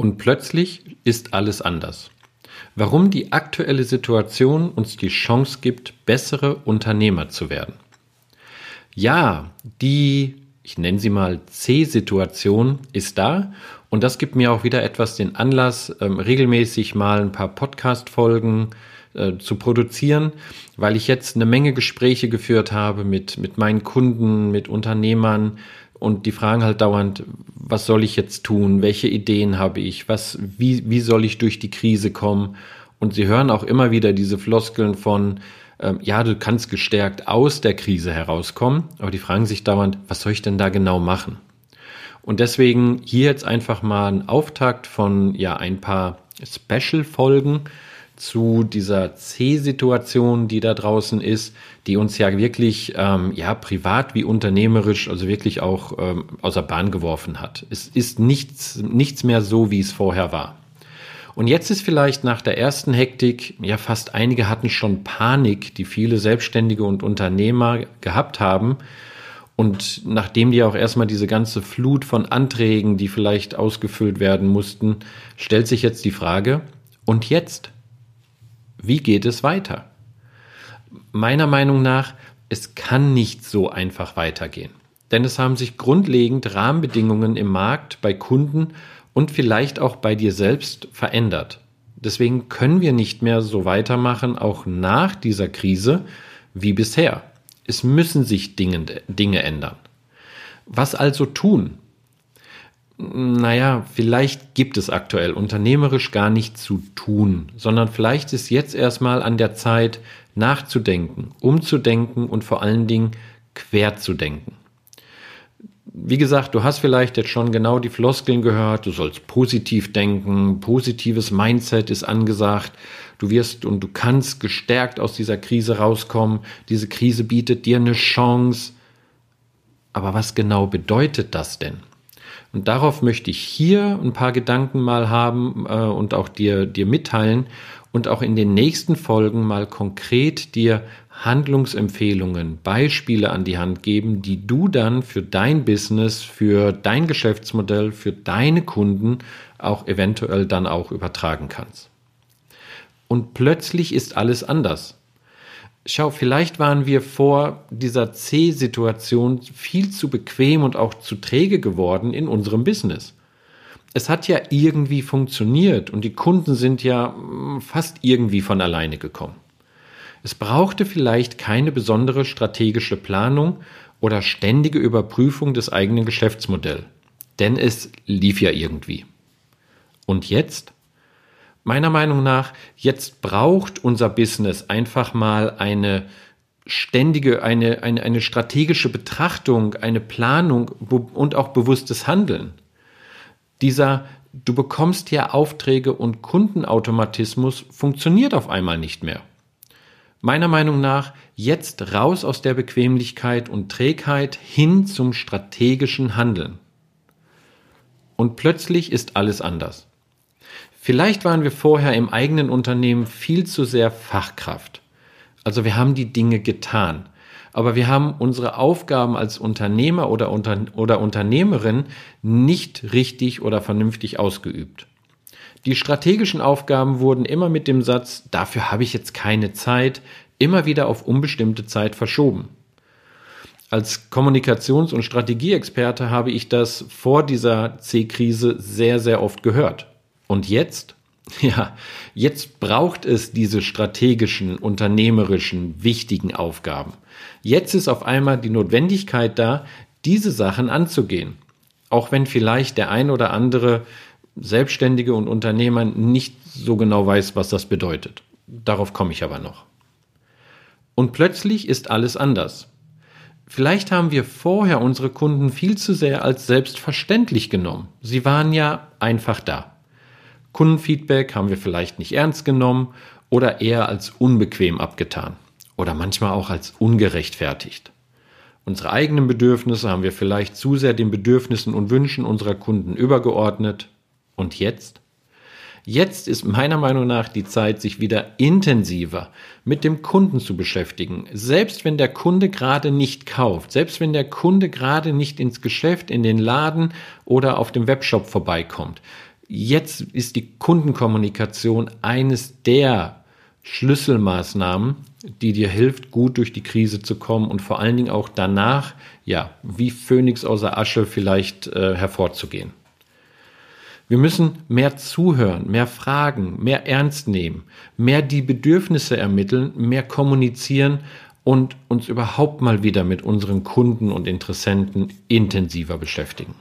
Und plötzlich ist alles anders. Warum die aktuelle Situation uns die Chance gibt, bessere Unternehmer zu werden. Ja, die, ich nenne sie mal C-Situation ist da und das gibt mir auch wieder etwas den Anlass, ähm, regelmäßig mal ein paar Podcast-Folgen äh, zu produzieren, weil ich jetzt eine Menge Gespräche geführt habe mit, mit meinen Kunden, mit Unternehmern, und die fragen halt dauernd, was soll ich jetzt tun? Welche Ideen habe ich? Was, wie, wie soll ich durch die Krise kommen? Und sie hören auch immer wieder diese Floskeln von, ähm, ja, du kannst gestärkt aus der Krise herauskommen, aber die fragen sich dauernd, was soll ich denn da genau machen? Und deswegen hier jetzt einfach mal ein Auftakt von, ja, ein paar Special-Folgen, zu dieser C-Situation, die da draußen ist, die uns ja wirklich, ähm, ja, privat wie unternehmerisch, also wirklich auch ähm, außer Bahn geworfen hat. Es ist nichts, nichts mehr so, wie es vorher war. Und jetzt ist vielleicht nach der ersten Hektik, ja, fast einige hatten schon Panik, die viele Selbstständige und Unternehmer gehabt haben. Und nachdem die auch erstmal diese ganze Flut von Anträgen, die vielleicht ausgefüllt werden mussten, stellt sich jetzt die Frage, und jetzt? Wie geht es weiter? Meiner Meinung nach, es kann nicht so einfach weitergehen. Denn es haben sich grundlegend Rahmenbedingungen im Markt bei Kunden und vielleicht auch bei dir selbst verändert. Deswegen können wir nicht mehr so weitermachen, auch nach dieser Krise wie bisher. Es müssen sich Dinge, Dinge ändern. Was also tun? Naja, vielleicht gibt es aktuell unternehmerisch gar nicht zu tun, sondern vielleicht ist jetzt erstmal an der Zeit, nachzudenken, umzudenken und vor allen Dingen quer zu denken. Wie gesagt, du hast vielleicht jetzt schon genau die Floskeln gehört, du sollst positiv denken, positives Mindset ist angesagt, du wirst und du kannst gestärkt aus dieser Krise rauskommen, diese Krise bietet dir eine Chance. Aber was genau bedeutet das denn? Und darauf möchte ich hier ein paar Gedanken mal haben äh, und auch dir, dir mitteilen und auch in den nächsten Folgen mal konkret dir Handlungsempfehlungen, Beispiele an die Hand geben, die du dann für dein Business, für dein Geschäftsmodell, für deine Kunden auch eventuell dann auch übertragen kannst. Und plötzlich ist alles anders. Schau, vielleicht waren wir vor dieser C-Situation viel zu bequem und auch zu träge geworden in unserem Business. Es hat ja irgendwie funktioniert und die Kunden sind ja hm, fast irgendwie von alleine gekommen. Es brauchte vielleicht keine besondere strategische Planung oder ständige Überprüfung des eigenen Geschäftsmodells, denn es lief ja irgendwie. Und jetzt? Meiner Meinung nach, jetzt braucht unser Business einfach mal eine ständige, eine, eine, eine strategische Betrachtung, eine Planung und auch bewusstes Handeln. Dieser Du bekommst ja Aufträge und Kundenautomatismus funktioniert auf einmal nicht mehr. Meiner Meinung nach jetzt raus aus der Bequemlichkeit und Trägheit hin zum strategischen Handeln. Und plötzlich ist alles anders. Vielleicht waren wir vorher im eigenen Unternehmen viel zu sehr Fachkraft. Also wir haben die Dinge getan. Aber wir haben unsere Aufgaben als Unternehmer oder, Unter oder Unternehmerin nicht richtig oder vernünftig ausgeübt. Die strategischen Aufgaben wurden immer mit dem Satz, dafür habe ich jetzt keine Zeit, immer wieder auf unbestimmte Zeit verschoben. Als Kommunikations- und Strategieexperte habe ich das vor dieser C-Krise sehr, sehr oft gehört. Und jetzt? Ja, jetzt braucht es diese strategischen, unternehmerischen, wichtigen Aufgaben. Jetzt ist auf einmal die Notwendigkeit da, diese Sachen anzugehen. Auch wenn vielleicht der ein oder andere Selbstständige und Unternehmer nicht so genau weiß, was das bedeutet. Darauf komme ich aber noch. Und plötzlich ist alles anders. Vielleicht haben wir vorher unsere Kunden viel zu sehr als selbstverständlich genommen. Sie waren ja einfach da. Kundenfeedback haben wir vielleicht nicht ernst genommen oder eher als unbequem abgetan oder manchmal auch als ungerechtfertigt. Unsere eigenen Bedürfnisse haben wir vielleicht zu sehr den Bedürfnissen und Wünschen unserer Kunden übergeordnet. Und jetzt? Jetzt ist meiner Meinung nach die Zeit, sich wieder intensiver mit dem Kunden zu beschäftigen. Selbst wenn der Kunde gerade nicht kauft, selbst wenn der Kunde gerade nicht ins Geschäft, in den Laden oder auf dem Webshop vorbeikommt. Jetzt ist die Kundenkommunikation eines der Schlüsselmaßnahmen, die dir hilft, gut durch die Krise zu kommen und vor allen Dingen auch danach, ja, wie Phönix außer Asche vielleicht äh, hervorzugehen. Wir müssen mehr zuhören, mehr fragen, mehr ernst nehmen, mehr die Bedürfnisse ermitteln, mehr kommunizieren und uns überhaupt mal wieder mit unseren Kunden und Interessenten intensiver beschäftigen.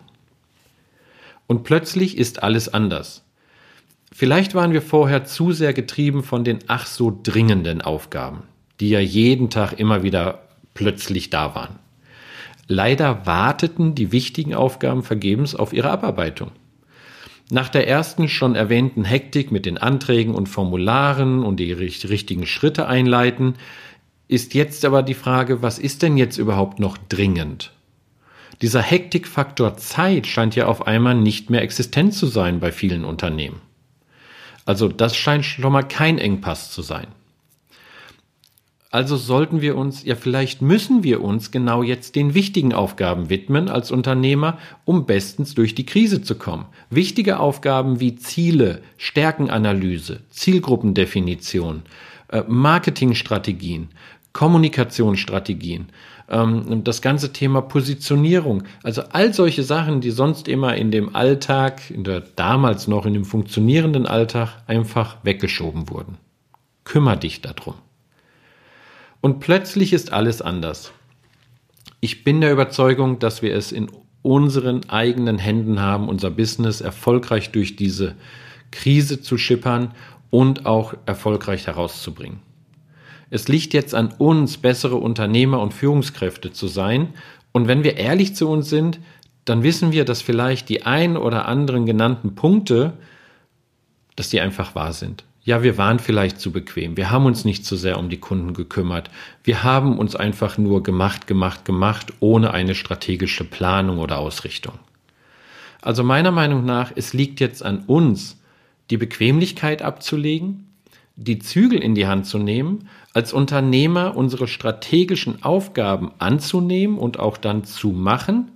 Und plötzlich ist alles anders. Vielleicht waren wir vorher zu sehr getrieben von den ach so dringenden Aufgaben, die ja jeden Tag immer wieder plötzlich da waren. Leider warteten die wichtigen Aufgaben vergebens auf ihre Abarbeitung. Nach der ersten schon erwähnten Hektik mit den Anträgen und Formularen und die richtigen Schritte einleiten, ist jetzt aber die Frage, was ist denn jetzt überhaupt noch dringend? Dieser Hektikfaktor Zeit scheint ja auf einmal nicht mehr existent zu sein bei vielen Unternehmen. Also das scheint schon mal kein Engpass zu sein. Also sollten wir uns, ja vielleicht müssen wir uns genau jetzt den wichtigen Aufgaben widmen als Unternehmer, um bestens durch die Krise zu kommen. Wichtige Aufgaben wie Ziele, Stärkenanalyse, Zielgruppendefinition, äh, Marketingstrategien, Kommunikationsstrategien, ähm, das ganze Thema Positionierung, also all solche Sachen, die sonst immer in dem Alltag, in der damals noch in dem funktionierenden Alltag einfach weggeschoben wurden. Kümmer dich darum. Und plötzlich ist alles anders. Ich bin der Überzeugung, dass wir es in unseren eigenen Händen haben, unser Business erfolgreich durch diese Krise zu schippern und auch erfolgreich herauszubringen. Es liegt jetzt an uns, bessere Unternehmer und Führungskräfte zu sein. Und wenn wir ehrlich zu uns sind, dann wissen wir, dass vielleicht die ein oder anderen genannten Punkte, dass die einfach wahr sind. Ja, wir waren vielleicht zu bequem. Wir haben uns nicht zu sehr um die Kunden gekümmert. Wir haben uns einfach nur gemacht, gemacht, gemacht, ohne eine strategische Planung oder Ausrichtung. Also meiner Meinung nach, es liegt jetzt an uns, die Bequemlichkeit abzulegen, die Zügel in die Hand zu nehmen, als Unternehmer unsere strategischen Aufgaben anzunehmen und auch dann zu machen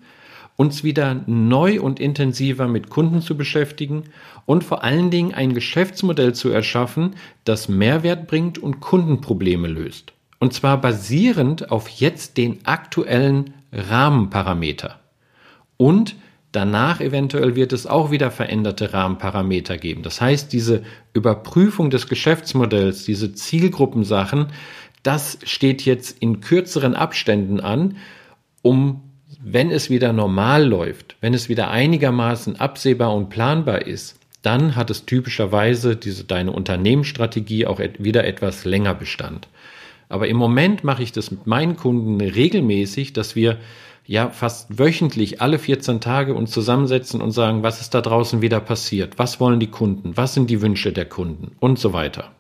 uns wieder neu und intensiver mit Kunden zu beschäftigen und vor allen Dingen ein Geschäftsmodell zu erschaffen, das Mehrwert bringt und Kundenprobleme löst. Und zwar basierend auf jetzt den aktuellen Rahmenparameter. Und danach eventuell wird es auch wieder veränderte Rahmenparameter geben. Das heißt, diese Überprüfung des Geschäftsmodells, diese Zielgruppensachen, das steht jetzt in kürzeren Abständen an, um wenn es wieder normal läuft, wenn es wieder einigermaßen absehbar und planbar ist, dann hat es typischerweise diese deine Unternehmensstrategie auch wieder etwas länger Bestand. Aber im Moment mache ich das mit meinen Kunden regelmäßig, dass wir ja fast wöchentlich alle 14 Tage uns zusammensetzen und sagen, was ist da draußen wieder passiert? Was wollen die Kunden? Was sind die Wünsche der Kunden? Und so weiter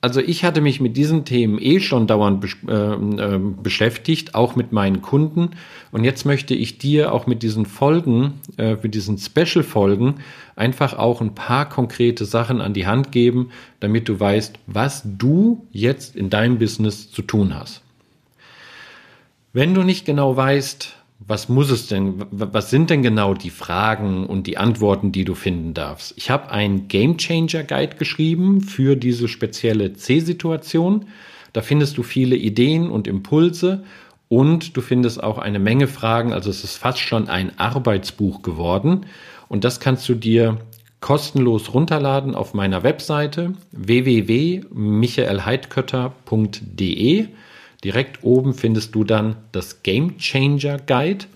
also ich hatte mich mit diesen Themen eh schon dauernd besch äh, äh, beschäftigt, auch mit meinen Kunden. Und jetzt möchte ich dir auch mit diesen Folgen, äh, mit diesen Special-Folgen, einfach auch ein paar konkrete Sachen an die Hand geben, damit du weißt, was du jetzt in deinem Business zu tun hast. Wenn du nicht genau weißt, was muss es denn, was sind denn genau die Fragen und die Antworten, die du finden darfst? Ich habe einen Game Changer Guide geschrieben für diese spezielle C-Situation. Da findest du viele Ideen und Impulse und du findest auch eine Menge Fragen. Also es ist fast schon ein Arbeitsbuch geworden und das kannst du dir kostenlos runterladen auf meiner Webseite www.michaelheidkötter.de. Direkt oben findest du dann das Game Changer Guide.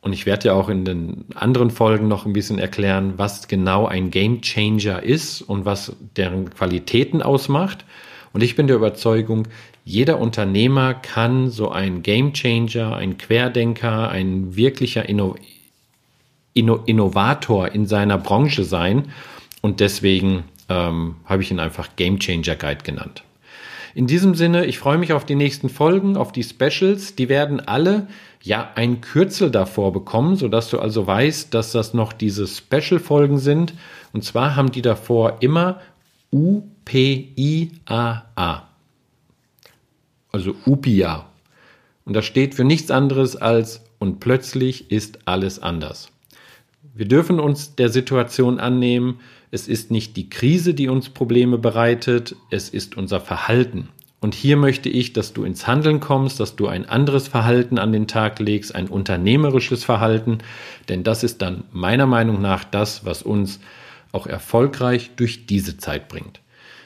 Und ich werde dir auch in den anderen Folgen noch ein bisschen erklären, was genau ein Game Changer ist und was deren Qualitäten ausmacht. Und ich bin der Überzeugung, jeder Unternehmer kann so ein Game Changer, ein Querdenker, ein wirklicher Inno Inno Innovator in seiner Branche sein. Und deswegen ähm, habe ich ihn einfach Game Changer Guide genannt. In diesem Sinne, ich freue mich auf die nächsten Folgen, auf die Specials. Die werden alle ja ein Kürzel davor bekommen, sodass du also weißt, dass das noch diese Special-Folgen sind. Und zwar haben die davor immer U-P-I-A-A. Also UPIA. Und das steht für nichts anderes als und plötzlich ist alles anders. Wir dürfen uns der Situation annehmen. Es ist nicht die Krise, die uns Probleme bereitet, es ist unser Verhalten. Und hier möchte ich, dass du ins Handeln kommst, dass du ein anderes Verhalten an den Tag legst, ein unternehmerisches Verhalten, denn das ist dann meiner Meinung nach das, was uns auch erfolgreich durch diese Zeit bringt.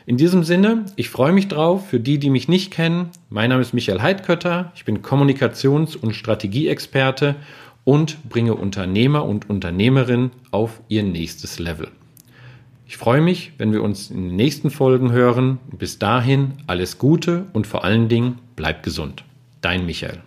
In diesem Sinne, ich freue mich drauf. Für die, die mich nicht kennen, mein Name ist Michael Heidkötter. Ich bin Kommunikations- und Strategieexperte und bringe Unternehmer und Unternehmerinnen auf ihr nächstes Level. Ich freue mich, wenn wir uns in den nächsten Folgen hören. Bis dahin alles Gute und vor allen Dingen bleib gesund. Dein Michael.